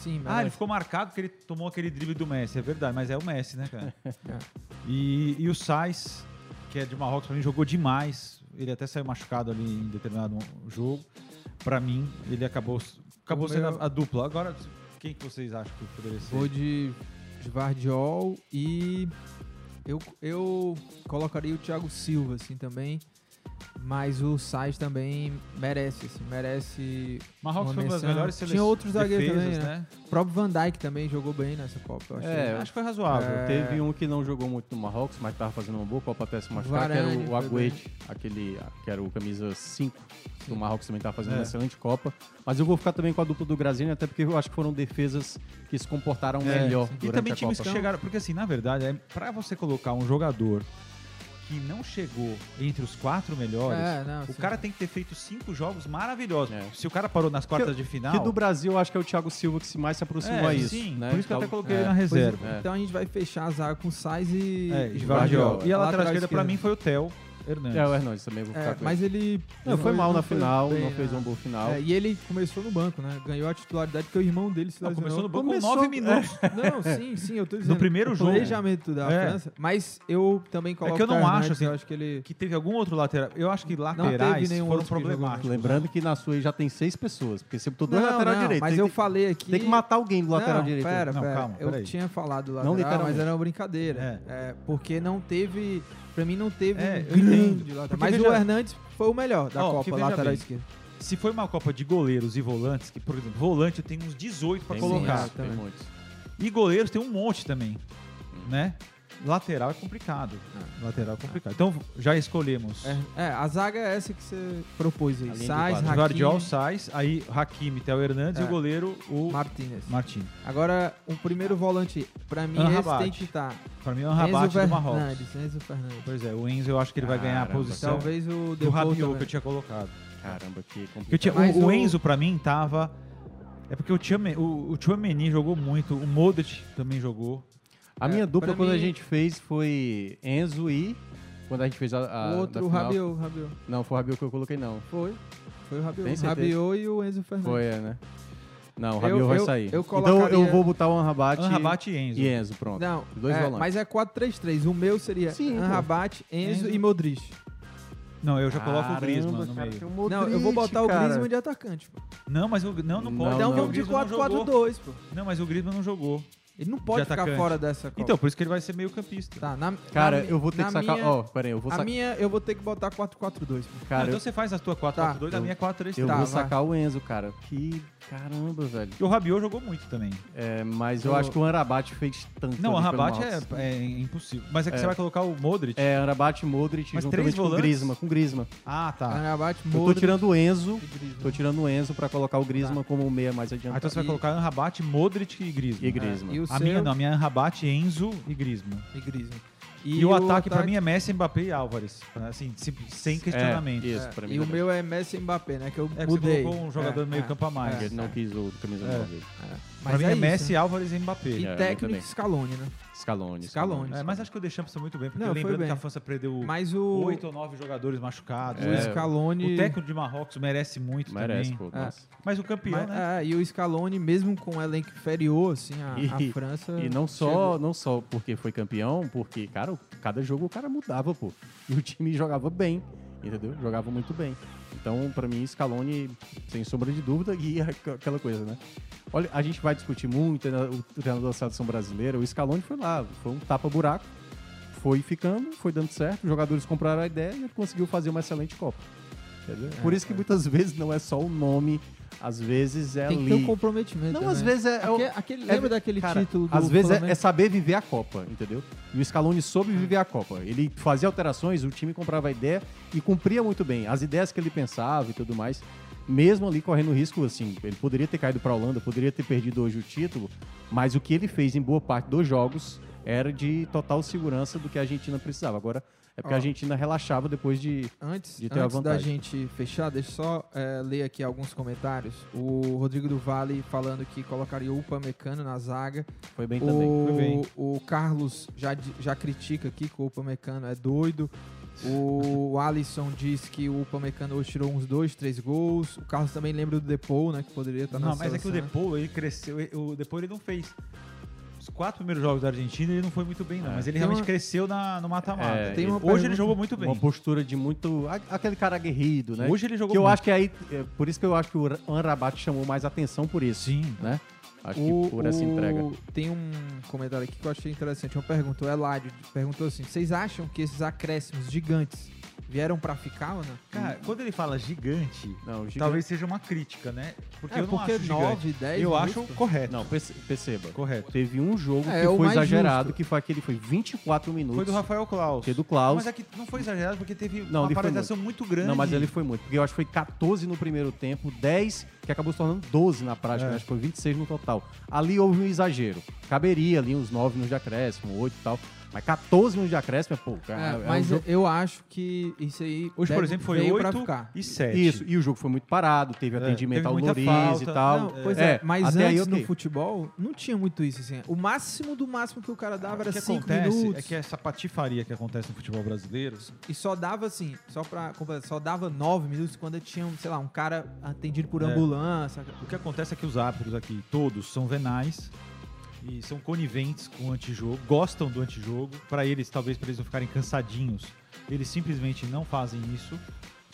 Sim, Ah, ele merece. ficou marcado porque ele tomou aquele drible do Messi, é verdade, mas é o Messi, né, cara? É. e, e o Sais, que é de Marrocos, pra mim jogou demais. Ele até saiu machucado ali em determinado jogo. Pra mim, ele acabou, acabou O sendo meu- a, a dupla. Agora, quem que vocês acham que poderia ser? Vou de, de Vardiol e eu, eu colocaria o Thiago Silva, assim, também. Mas o Sainz também merece, assim, merece. Marrocos uma foi uma das melhores Tinha sele- outros zagueiros também, né? né? O próprio Van Dijk também jogou bem nessa Copa. eu achei. É, acho que foi razoável. É, Teve um que não jogou muito no Marrocos, mas tava fazendo uma boa Copa até se machucar, que era o Agüete, aquele que era o camisa 5 do Marrocos também tava fazendo É. uma excelente Copa. Mas eu vou ficar também com a dupla do Grazinha, até porque eu acho que foram defesas que se comportaram É, melhor E durante também a times Copa. que chegaram. Porque assim, na verdade, é pra você colocar um jogador que não chegou entre os quatro melhores, É, não, o sim. cara tem que ter feito cinco jogos maravilhosos. É. Se o cara parou nas quartas de final. Que do Brasil, eu acho que é o Thiago Silva que se mais se aproximou É, a isso. sim, né? por isso que eu até Tal- coloquei ele é. na reserva. É, Então a gente vai fechar a zaga com Sainz e. É, e Guardiola. E a lateral esquerda, pra esquerda. mim, foi o Theo Hernandes. É, o Hernandes também, vou ficar É, com mas ele. ele. Não, foi mal na foi final, bem, não fez né? uma boa final. É, e ele começou no banco, né? Ganhou a titularidade porque o irmão dele se lesionou. começou no banco com Começou- nove minutos. Não, sim, sim, eu tô dizendo. primeiro o jogo. planejamento da É. França. Mas eu também coloco É que eu não acho, assim, eu acho que ele. Que teve algum outro lateral. Eu acho que teve laterais nenhum foram problemáticos. Lembrando que na sua aí já tem seis pessoas, porque você botou dois Não, lateral não, direito. Mas tem, eu falei aqui. tem que matar alguém do lateral não, direito. Pera, Não, pera. calma, eu tinha falado do Não lateral, mas era uma brincadeira. É, porque não teve. Pra mim não teve É, um grande lateral. Mas veja- o Hernandes foi o melhor da Ó, Copa, lateral bem, esquerdo. Se foi uma Copa de goleiros e volantes, que, por exemplo, volante eu tenho uns 18 pra tem colocar. muitos, também. muitos. E goleiros tem um monte também, né? Lateral é complicado. Lateral é complicado. Então já escolhemos. É, é, a zaga é essa que você propôs aí. quatro. Hakimi, Guardiol, Sais, aí Hakimi, Theo Hernandes É. e o goleiro, o Martínez. Martins. Agora, o primeiro volante, pra mim, esse Anrabat. tem que estar. Pra mim é um Enzo rabate do Marrocos. Fernandes. Enzo Fernandes. Pois é, o Enzo eu acho que ele vai ganhar a Caramba. posição Talvez o do Rabiot que eu tinha colocado. Caramba, que tinha- complicado. Mas o, o o- Enzo, pra mim, tava. É porque o o, o Tchouameni jogou muito, o Modric também jogou. A É, minha dupla, pra quando a mim- gente fez, foi Enzo e... Quando a gente fez a... a O outro, da o final- Rabiot, Rabiot. Não, foi o Rabiot que eu coloquei, não. Foi. Foi o Rabiot. Tem O certeza? Rabiot e o Enzo Fernandes. Foi, é, né? Não, o Eu- Rabiot vai eu- sair. eu Então colocaria- eu vou botar o Anrabat, Anrabat e Enzo. e Enzo, pronto. Não, Os dois é, volantes. mas é 4-3-3. O meu seria Sim, pô. Anrabat, Enzo, Enzo. e Modric. Não, eu já coloco o Caramba, Griezmann no cara, meio. tem um não, eu vou botar o cara. Griezmann de atacante, pô. Não, mas o não, não Não, pode. Então não. porque o vamos de Griezmann não jogou. 4-4-2, pô. Não, mas o Griezmann não jogou. Ele não pode De ficar atacante. fora dessa Copa. Então, por isso que ele vai ser meio campista. Tá, na, Cara, na eu vou ter que sacar... minha- Ó, pera aí, eu vou a sacar... minha, eu vou ter que botar 4-4-2, pô. Cara, então eu, você faz a tua 4-4-2, Tá, a minha é 4-3-3. eu Tá, vou vai. sacar o Enzo, cara. Que caramba, velho. E o Rabiot jogou muito também. É, mas eu Eu- acho que o Anrabat fez tanto Não, o ali pelo Rabat Marcos. é, é impossível. Mas é que É. você vai colocar o Modric? É, Anrabat, Modric, Mas juntamente três com o? Griezmann. Com o Griezmann. Ah, tá. Anrabat, Eu tô Modric tirando o Enzo, tô tirando o Enzo pra colocar o Griezmann como meia mais Ah, adiantado. então você vai colocar Anrabat, Modric e Griezmann. E Griezmann. E o A seu- minha não, a minha é Anrabat, Enzo e Griezmann. E Griezmann. E, o ataque, pra mim é Messi, Mbappé e Álvares. Assim, sim- sem questionamento. É, isso, É, pra mim e o também. meu é Messi e Mbappé, né? Que eu É que você mudei. colocou um jogador É, meio é, campo a mais. Ele não quis o camisa É. 9. Mas pra mim é, isso, Messi, né? Álvares e Mbappé. E É, técnico também. Scaloni, né? Scaloni. Scaloni. É, mas acho que o Deschamps foi muito bem, porque Não, foi lembrando bem. que a França perdeu Mas o, oito ou nove jogadores machucados. o É, Scaloni... O técnico de Marrocos merece muito Merece, também. pô. É. Mas o campeão, Mas, né? é, e o Scaloni, mesmo com um elenco inferior, assim, a, E- a França... E não só, chegou. não só porque foi campeão, porque, cara, o- cada jogo o cara mudava, pô. E o time jogava bem, entendeu? Jogava muito bem. Então, pra mim, Scaloni, sem sombra de dúvida, e aqu- aquela coisa, né? Olha, a gente vai discutir muito né, o treinador da seleção brasileira. O Scaloni foi lá, foi um tapa-buraco, foi ficando, foi dando certo, os jogadores compraram a ideia e ele conseguiu fazer uma excelente Copa. Entendeu? Por isso que muitas vezes não é só o nome, às vezes é Tem que ali. ter um comprometimento Não, também. às vezes é- é aquele, é- lembra daquele Cara, título do Às vezes é, é saber viver a Copa, entendeu? E o Scaloni soube viver a Copa. Ele fazia alterações, o time comprava a ideia e cumpria muito bem. As ideias que ele pensava e tudo mais, mesmo ali correndo risco, assim, ele poderia ter caído para a Holanda, poderia ter perdido hoje o título, mas o que ele fez em boa parte dos jogos era de total segurança do que a Argentina precisava. Agora é porque Ó. a Argentina relaxava depois de. Antes, de ter a antes da vantagem. gente fechar, deixa eu só é, ler aqui alguns comentários. O Rodrigo do Vale falando que colocaria o Upamecano na zaga. Foi bem também. O, foi bem. o Carlos já, já critica aqui que o Upamecano é doido. O Alisson diz que o Upamecano hoje tirou uns dois, três gols. O Carlos também lembra do Depou, né? Que poderia estar na Não, mas é que o. Depou, ele cresceu. O Depou ele não fez. Os quatro primeiros jogos da Argentina ele não foi muito bem, não. É. Mas ele Tem realmente uma- cresceu na, no mata-mata. É, Hoje ele pergunta- jogou muito bem. Uma postura de muito. Aquele cara aguerrido, né? Hoje ele jogou Que eu muito. acho que aí. é por isso que eu acho que o Anrabat chamou mais atenção por isso. Sim. Né? Acho O- que por essa o- entrega. Tem um comentário aqui que eu achei interessante. Uma pergunta. O Eládio perguntou assim: vocês acham que esses acréscimos gigantes Vieram pra ficar não? Cara, quando ele fala gigante, Não, gigante- talvez seja uma crítica, né? Porque É, eu não porque acho nove, gigante. dez Eu minutos, acho correto. Não, perce- perceba. Correto. Teve um jogo É, que o foi exagerado, justo. que foi aquele, foi 24 minutos. Foi do Rafael Klaus. Que é do Klaus. Mas é que não foi exagerado porque teve Não, uma foi paralisação muito grande. Não, mas ele foi muito. Porque eu acho que foi 14 no primeiro tempo, 10, que acabou se tornando 12 na prática. É. né? Acho que foi 26 no total. Ali houve um exagero. Caberia ali uns 9 minutos de acréscimo, 8 e tal. Mas 14 minutos de acréscimo, pô, É, cara. é um mas jogo- eu acho que isso aí. Hoje, por deve- exemplo, foi veio pra 8 ficar. e 7. Isso, e o jogo foi muito parado, teve atendimento teve ao Louriz e tal. Não, pois é, mas até aí, antes no futebol não tinha muito isso, assim. O máximo do máximo que o cara dava era que 5 acontece minutos. é que essa patifaria que acontece no futebol brasileiro E só dava assim, só pra completar, só dava 9 minutos quando tinha, sei lá, um cara atendido por É. ambulância. O que acontece é que os árbitros aqui, todos, são venais e são coniventes com o antijogo, gostam do antijogo. Pra eles, talvez para eles não ficarem cansadinhos, eles simplesmente não fazem isso.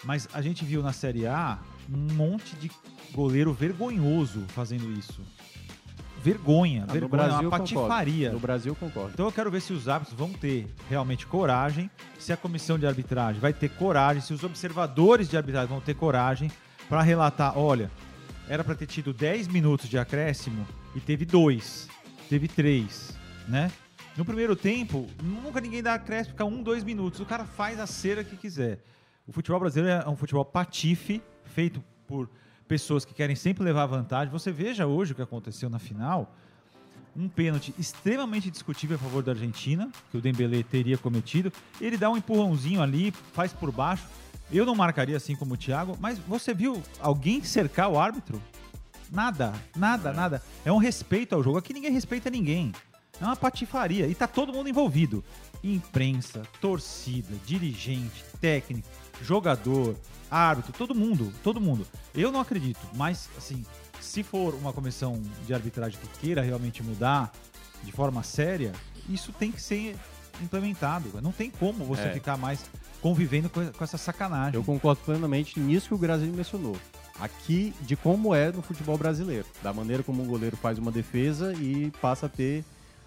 Mas a gente viu na Série A um monte de goleiro vergonhoso fazendo isso. Vergonha, Ah, no vergonha, Brasil uma eu concordo. patifaria. No Brasil concordo. Então eu quero ver se os árbitros vão ter realmente coragem, se a comissão de arbitragem vai ter coragem, se os observadores de arbitragem vão ter coragem para relatar, olha, era para ter tido 10 minutos de acréscimo e teve dois, teve três, né? No primeiro tempo, nunca ninguém dá acréscimo, fica um, dois minutos. O cara faz a cera que quiser. O futebol brasileiro é um futebol patife, feito por pessoas que querem sempre levar vantagem. Você veja hoje o que aconteceu na final um pênalti extremamente discutível a favor da Argentina, que o Dembélé teria cometido. Ele dá um empurrãozinho ali, faz por baixo. Eu não marcaria assim como o Thiago, mas você viu alguém cercar o árbitro? Nada, nada, nada. É um respeito ao jogo. Aqui ninguém respeita ninguém. É uma patifaria. E tá todo mundo envolvido. Imprensa, torcida, dirigente, técnico, jogador, árbitro, todo mundo, todo mundo. Eu não acredito, mas assim, se for uma comissão de arbitragem que queira realmente mudar de forma séria, isso tem que ser implementado. Não tem como você É. ficar mais convivendo com com essa sacanagem. Eu concordo plenamente nisso que o Brasil mencionou. Aqui, de como é no futebol brasileiro. Da maneira como o goleiro faz uma defesa e passa a ter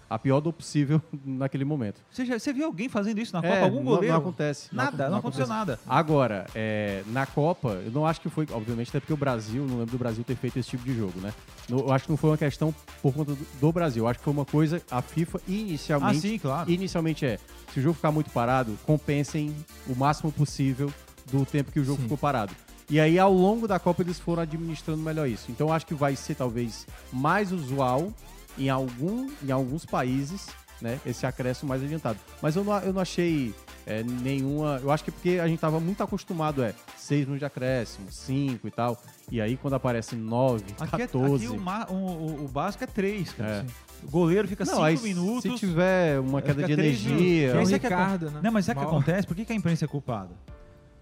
a pior do possível naquele momento. Você, já- você viu alguém fazendo isso na É, Copa? Algum não- goleiro? Não, acontece. Nada, não, aconteceu nada. Agora, é, na Copa, eu não acho que foi, obviamente, até porque o Brasil, não lembro do Brasil ter feito esse tipo de jogo, né? No- eu acho que não foi uma questão por conta do, do Brasil. Eu acho que foi uma coisa, a FIFA inicialmente. Ah, sim, claro. Inicialmente é, se o jogo ficar muito parado, compensem o máximo possível do tempo que o jogo Sim. ficou parado. E aí, ao longo da Copa, eles foram administrando melhor isso. Então, eu acho que vai ser, talvez, mais usual em, algum, em alguns países, né? Esse acréscimo mais adiantado. Mas eu não, eu não achei é, nenhuma... Eu acho que é porque a gente tava muito acostumado, é, seis minutos de acréscimo, cinco e tal. E aí, quando aparece nove, Aqui, é- 14... aqui o, ma- o- o- básico é três, cara. É. O goleiro fica Não, cinco aí, minutos. se tiver uma queda de energia... minutos. É o Esse é que Ricardo, acon- né? Não, mas é que acontece? Por que, que a imprensa é culpada?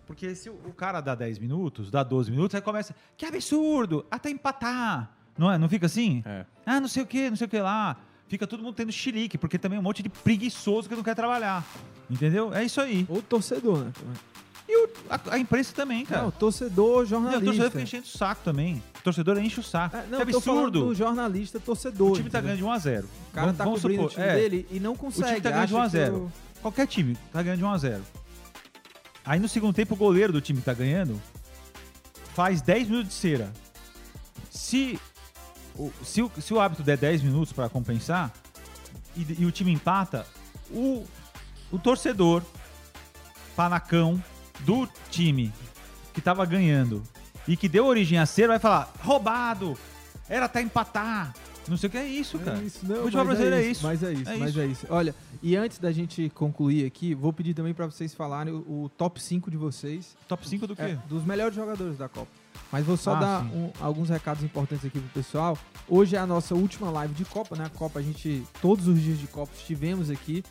Porque se o o cara dá 10 minutos, dá 12 minutos, aí começa, que absurdo, até empatar. Não é? Não fica assim? É. Ah, não sei o que, não sei o que lá. Fica todo mundo tendo chilique, porque também é um monte de preguiçoso que não quer trabalhar. Entendeu? É isso aí. Ou torcedor, né? E o- a, a imprensa também, cara. Não, torcedor, Não, o jornalista. torcedor fica enchendo o saco também. O torcedor enche o saco. É, não, eu falando absurdo. do jornalista torcedor. O time tá entendeu? ganhando de 1 a 0 O cara tá cobrindo o time é, dele e não O consegue. time tá ganhando de 1 a acha que 0 o- Qualquer time tá ganhando de 1 a 0 Aí no segundo tempo o goleiro do time que tá ganhando faz 10 minutos de cera. Se o, se o, se o der 10 minutos pra compensar e, e o time empata, o, o torcedor panacão do time que tava ganhando e que deu origem a cera vai falar: roubado! Era até empatar! Não sei o que é isso, cara. É isso, não, o futebol mas brasileiro é é isso. Mas é isso, É mas isso. é isso. Olha, e antes da gente concluir aqui, vou pedir também pra vocês falarem o, o top 5 de vocês. Top 5 do quê? É, dos melhores jogadores da Copa. Mas vou só Ah, dar um- alguns recados importantes aqui pro pessoal. Hoje é a nossa última live de Copa, né? A Copa, a gente, todos os dias de Copa estivemos aqui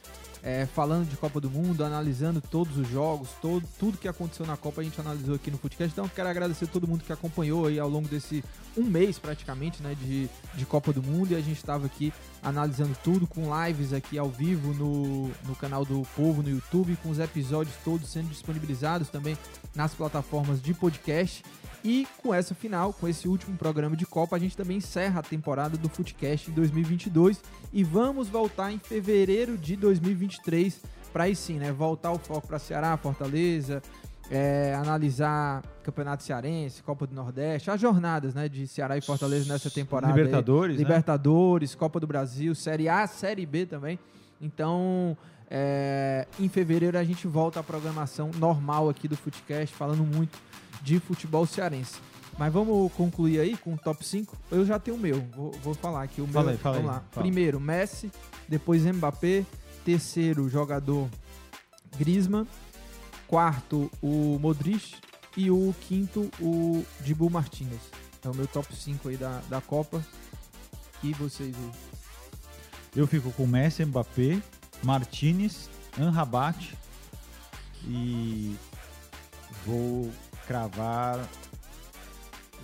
é, falando de Copa do Mundo, analisando todos os jogos, todo, tudo que aconteceu na Copa a gente analisou aqui no podcast. Então quero agradecer a todo mundo que acompanhou aí ao longo desse um mês praticamente, né? De, de Copa do Mundo e a gente estava aqui analisando tudo com lives aqui ao vivo no, no canal do Povo no YouTube, com os episódios todos sendo disponibilizados também nas plataformas de podcast. E com essa final, com esse último programa de Copa, a gente também encerra a temporada do Footcast em 2022 e vamos voltar em fevereiro de 2023 para aí sim, né, voltar o foco para Ceará, Fortaleza, é, analisar Campeonato Cearense, Copa do Nordeste, as jornadas né, de Ceará e Fortaleza nessa temporada. aí. Libertadores, né? Libertadores, Copa do Brasil, Série A, Série B também. Então, é, em fevereiro a gente volta à programação normal aqui do Footcast, falando muito de futebol cearense. Mas vamos concluir aí com o top 5. Eu já tenho o meu, vou, vou falar aqui. O Fala meu, aí, fala vamos aí, lá. fala. Primeiro, Messi, depois Mbappé, terceiro, jogador Griezmann, quarto, o Modric e o quinto, o Dibu Martinez. É o meu top 5 aí da, da Copa. E vocês aí? Eu fico com Messi, Mbappé, Martinez, Anrabat e vou cravar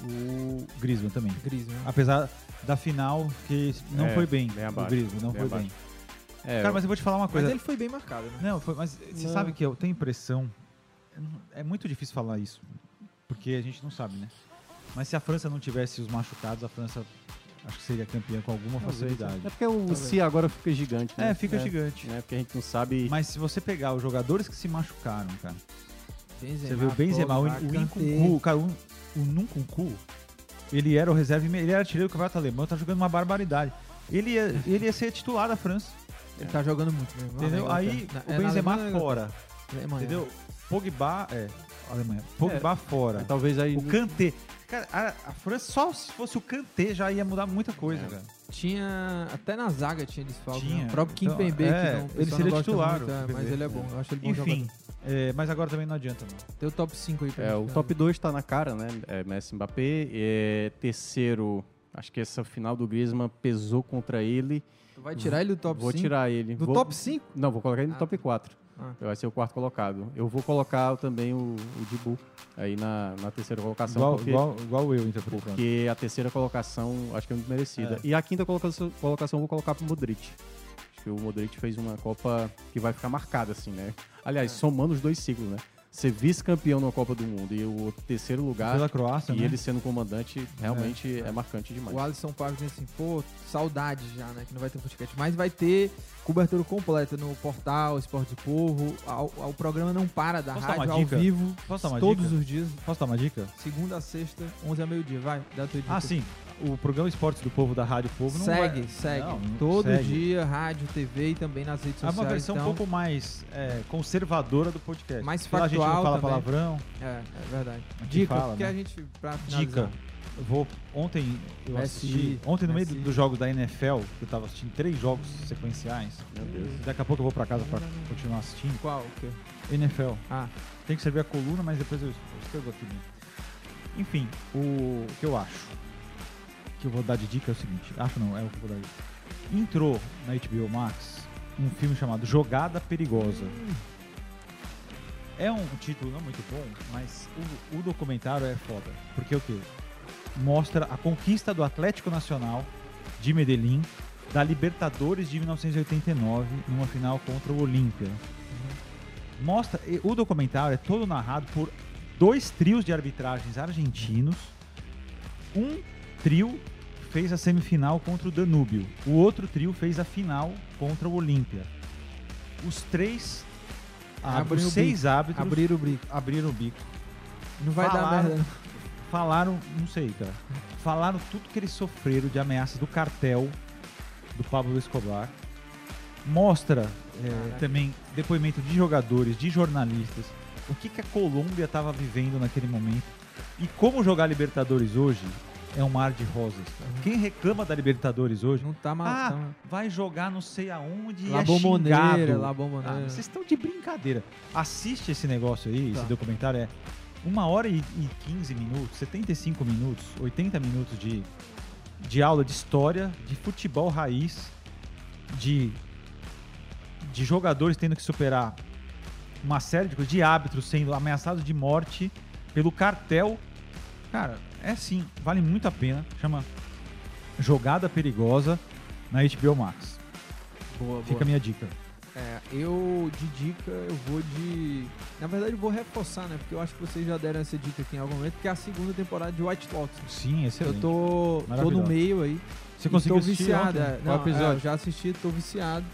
o Griezmann também. Griezmann. Apesar da final que não É, foi bem, bem o abaixo, Griezmann não bem foi abaixo. bem. É, Cara, mas eu vou te falar uma Mas coisa. ele foi bem marcado, né? Não, foi, mas você Não. sabe que eu tenho impressão. É muito difícil falar isso, porque a gente não sabe, né? Mas se a França não tivesse os machucados, a França acho que seria campeã com alguma Talvez, facilidade. É porque o se agora fica gigante, né? É, fica gigante. Né? Porque a gente não sabe. Mas se você pegar os jogadores que se machucaram, cara. Benzema, Você vê o Benzema, o, o cara, o, o Nkunku, ele era o reserva, ele era artilheiro do campeonato alemão, tá jogando uma barbaridade. Ele ia, ele ia ser titular da França, Ele tá jogando muito mesmo. entendeu? Na Aí Inglaterra. o É, na Benzema Alemanha, fora, Alemanha. entendeu? Pogba, é, Alemanha, Pogba fora. Talvez aí. O Kanté. Cara, a, a França, só se fosse o Kanté já ia mudar muita coisa, É. cara. Tinha. Até na zaga tinha desfalque. Tinha. Né? O próprio Kim Então, Pembe, é, que não, ele seria não titular, muito, é, mas ele é bom. Eu acho ele bom Enfim, jogador. É, mas agora também não adianta, não. Tem o top 5 aí pra É, gente, o né? top 2 tá na cara, né? É Messi Mbappé. É, terceiro, acho que essa final do Griezmann pesou contra ele. Tu vai tirar ele do top Vou 5? tirar ele. Do Vou- top 5? Não, vou colocar ele no Ah, top 4. Ah. Vai ser o quarto colocado. Eu vou colocar também o, o Dibu aí na, na terceira colocação. Igual, porque, igual, igual eu, então, por enquanto. porque a terceira colocação acho que é muito merecida. É. E a quinta colocação, colocação eu vou colocar pro Modric. Que o Modric fez uma Copa que vai ficar marcada, assim, né? Aliás, É. somando os dois ciclos, né? Ser vice-campeão na Copa do Mundo e o terceiro lugar. Pela Croácia, e né? ele sendo comandante realmente é, marcante demais. O Alisson Pago diz assim, pô, saudade já, né? Que não vai ter podcast. Mas vai ter cobertura completa no portal Esporte. Ao- ao- O programa não para da Posso dar uma rádio ao vivo. Posso dar uma todos dica? os dias. Posso dar uma dica? Segunda a sexta, 11 a meio-dia. Vai, dá a tua dica. Ah, sim. O programa Esportes do Povo da Rádio Povo não segue, vai... segue. Não, Todo segue. dia, rádio, TV e também nas redes É sociais. uma versão então, um pouco mais é, conservadora do podcast. Mais lá a gente não factual fala também. palavrão. É, é verdade. Dica, fala, porque né? a gente, pra. Dica. Eu vou. Ontem eu Messi, assisti. Ontem, no meio dos jogos da NFL, que eu tava assistindo três jogos sequenciais. Meu Deus. Daqui a pouco eu vou pra casa pra continuar assistindo. Qual? O quê? NFL. Ah, Tem que servir a coluna, mas depois eu eu escrevo aqui. Enfim, o que eu acho que eu vou dar de dica é o seguinte. Acho não, é o que eu vou dar de dica. Entrou na HBO Max um filme chamado Jogada Perigosa. É um título não muito bom, mas o, o documentário é foda. Porque o quê? Mostra a conquista do Atlético Nacional de Medellín da Libertadores de 1989 numa final contra o Olímpia. Mostra, o documentário é todo narrado por dois trios de arbitragens argentinos. Um trio fez a semifinal contra o Danúbio, o outro trio fez a final contra o Olímpia. Os três, ah, os seis bico. árbitros Abriram o bico. abriram o bico. Não vai dar Falaram- merda. Falaram, não sei, cara. Falaram tudo que eles sofreram de ameaças do cartel do Pablo Escobar. Mostra é, também depoimento de jogadores, de jornalistas, o que, que a Colômbia estava vivendo naquele momento. E como jogar Libertadores hoje é um mar de rosas. cara. Quem reclama da Libertadores hoje, Não tá mal. ah, tá mal. vai jogar não sei aonde e La é Bombonera, xingado. La Bombonera. Ah, vocês estão de brincadeira. Assiste esse negócio aí, Tá. esse documentário é uma hora e, e 15 minutos, 75 minutos, 80 minutos de, de aula de história, de futebol raiz, de, de jogadores tendo que superar uma série de de árbitros sendo ameaçados de morte pelo cartel. Cara, é sim, vale muito a pena. Chama Jogada Perigosa na HBO Max. Boa, Fica boa. a minha dica. É, eu de dica, eu vou de. Na verdade, eu vou reforçar, né? Porque eu acho que vocês já deram essa dica aqui em algum momento, que é a segunda temporada de White Lotus. Sim, excelente. Eu tô, tô no meio aí. Você conseguiu tô assistir viciado. ontem? é. Qual Não, episódio? é, eu já assisti, tô viciado.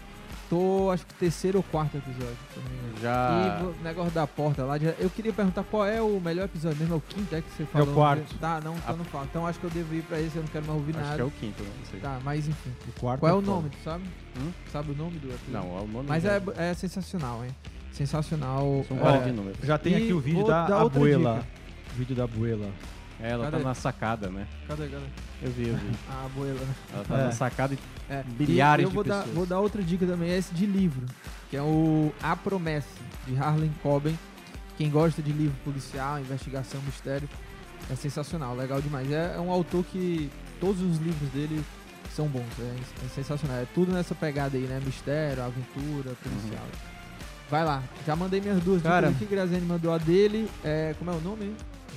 Tô, acho que terceiro ou quarto episódio. Já- E o negócio da porta lá, de- eu queria perguntar qual é o melhor episódio mesmo, é o quinto, é que você falou? quarto. Tá, não, então não fala. Então acho que eu devo ir pra esse, eu não quero mais ouvir Acho nada. que é o quinto, né? Não sei. Tá, mas enfim. O quarto Qual é é o nome, tu sabe? Hum? Sabe o nome do episódio? Não, é o nome Mas do é, é sensacional, hein? Sensacional. São É, 40 números. Já tem E aqui o vídeo da outra abuela. dica. Vídeo da abuela. É, ela Cadê? tá na sacada, né? Cadê, cadê? Eu vi, eu vi. A abuela? Ela tá É. na sacada e É, Milhares e eu de vou dar, pessoas. vou dar outra dica também, é esse de livro, que é o A Promessa, de Harlan Coben. Quem gosta de livro policial, investigação, mistério, é sensacional, legal demais. É, é um autor que todos os livros dele são bons, é, é sensacional. É tudo nessa pegada aí, né? Mistério, aventura, policial. Vai lá, já mandei minhas duas Cara- dicas aqui, Graziani mandou a dele. É, como é o nome? hein?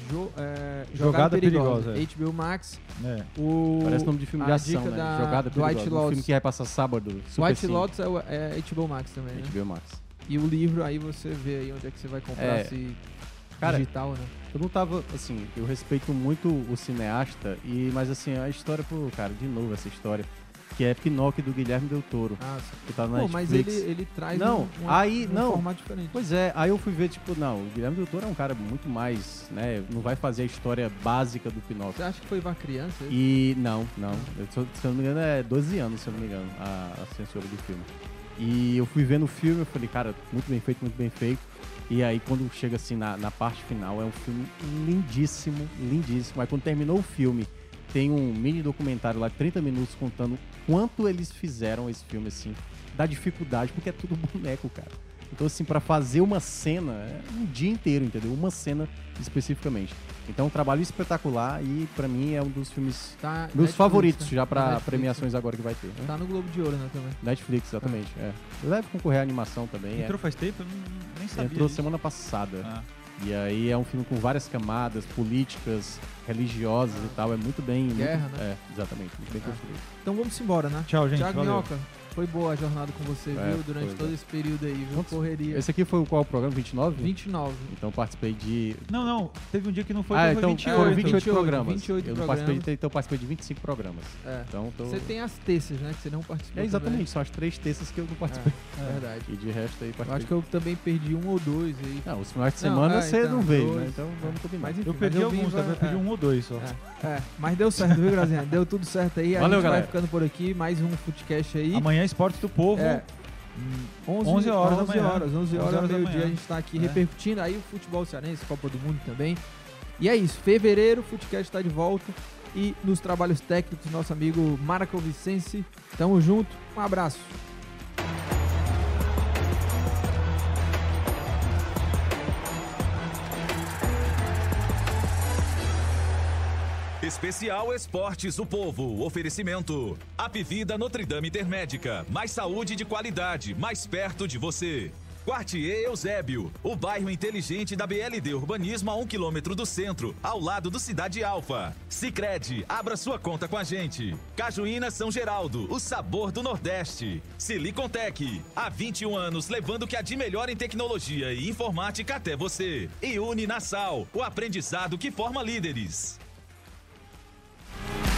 Jo, é, Jogada Perigosa, é. HBO Max. É. O, Parece nome de filme de a ação, dica né? da- Jogada do White perigosa. Um Lotus. filme que vai passar sábado. Super White. Lotus é, o- é HBO Max também, né? HBO Max. E o livro, aí você vê aí onde é que você vai comprar, É. se Cara, digital, né? Eu não tava, assim, eu respeito muito o cineasta, e mas assim, a história, pô, cara, de novo essa história, que é Pinóquio do Guilherme Del Toro, Ah, que tá na Pô, mas ele, ele traz Não, um, um- aí- um não. formato diferente. Pois é, aí eu fui ver, tipo, não, o Guilherme Del Toro é um cara muito mais, né, não vai fazer a história básica do Pinóquio. Você acha que foi pra criança? E não, não. Eu- se eu não me engano, é 12 anos, se eu não me engano, a, a censura do filme. E eu fui vendo o filme, eu falei, cara, muito bem feito, muito bem feito. E aí, quando chega assim na, na parte final, é um filme lindíssimo, lindíssimo. Aí, quando terminou o filme, tem um mini documentário lá, 30 minutos, contando quanto eles fizeram esse filme, assim, da dificuldade, porque é tudo boneco, cara. Então, assim, pra fazer uma cena, é um dia inteiro, entendeu? Uma cena especificamente. Então, um trabalho espetacular e, pra mim, é um dos filmes Tá meus Netflix, favoritos né? já pra Netflix, premiações agora que vai ter. né? Tá no Globo de Ouro, né, também. Netflix, exatamente. É. Deve concorrer à animação também. Entrou é. faz tempo? Eu não- nem sabia. Entrou disso. semana passada. Ah. E aí é um filme com várias camadas políticas, religiosas e tal. É muito bem. Guerra, muito, né? É, exatamente. Muito bem Ah. construído. Então vamos embora, né? Tchau, gente. Valeu. Minhoca, foi boa a jornada com você, É, viu? Durante foi, todo né? esse período aí, viu? Quantos- Correria. Esse aqui foi o qual programa? 29? 29. Então participei de. Não, não. Teve um dia que não foi, ah, foi então 28. foram 28, 28, programas. 28 eu não participei de, programas. então eu participei de 25 programas. É. Então tô... Você tem as terças, né? Que você não participou. É exatamente, são as três terças que eu não participei. também. É, verdade. E de resto aí Eu participei. acho que eu também perdi um ou dois aí. Não, os finais de Não, semana é, você então, não veio, dois. né? Então vamos combinar. Mas enfim, Eu perdi mas alguns, também. Eu perdi é. um ou dois só. É, mas deu certo, viu, Grazinha? Deu tudo certo aí. A Valeu, gente galera. vai ficando por aqui. Mais um Footcast aí. Amanhã, Esporte do Povo. É. 11, 11 horas da 11 manhã. horas, 11 11 horas, horas meio-dia, a gente tá aqui É. repercutindo aí o futebol cearense, Copa do Mundo também. E é isso, fevereiro, o Footcast tá de volta. E nos trabalhos técnicos, nosso amigo Marco Vicense. Tamo junto, um abraço. Especial Esportes do Povo. Oferecimento. Apivida Notre Dame Intermédica. Mais saúde de qualidade, mais perto de você. Quartier Eusébio, o bairro inteligente da BLD Urbanismo a um quilômetro do centro, ao lado do Cidade Alfa. Sicredi, abra sua conta com a gente. Cajuína São Geraldo, o sabor do Nordeste. Silicontec, há 21 anos levando o que há de melhor em tecnologia e informática até você. E Uninasal, o aprendizado que forma líderes. Thank you.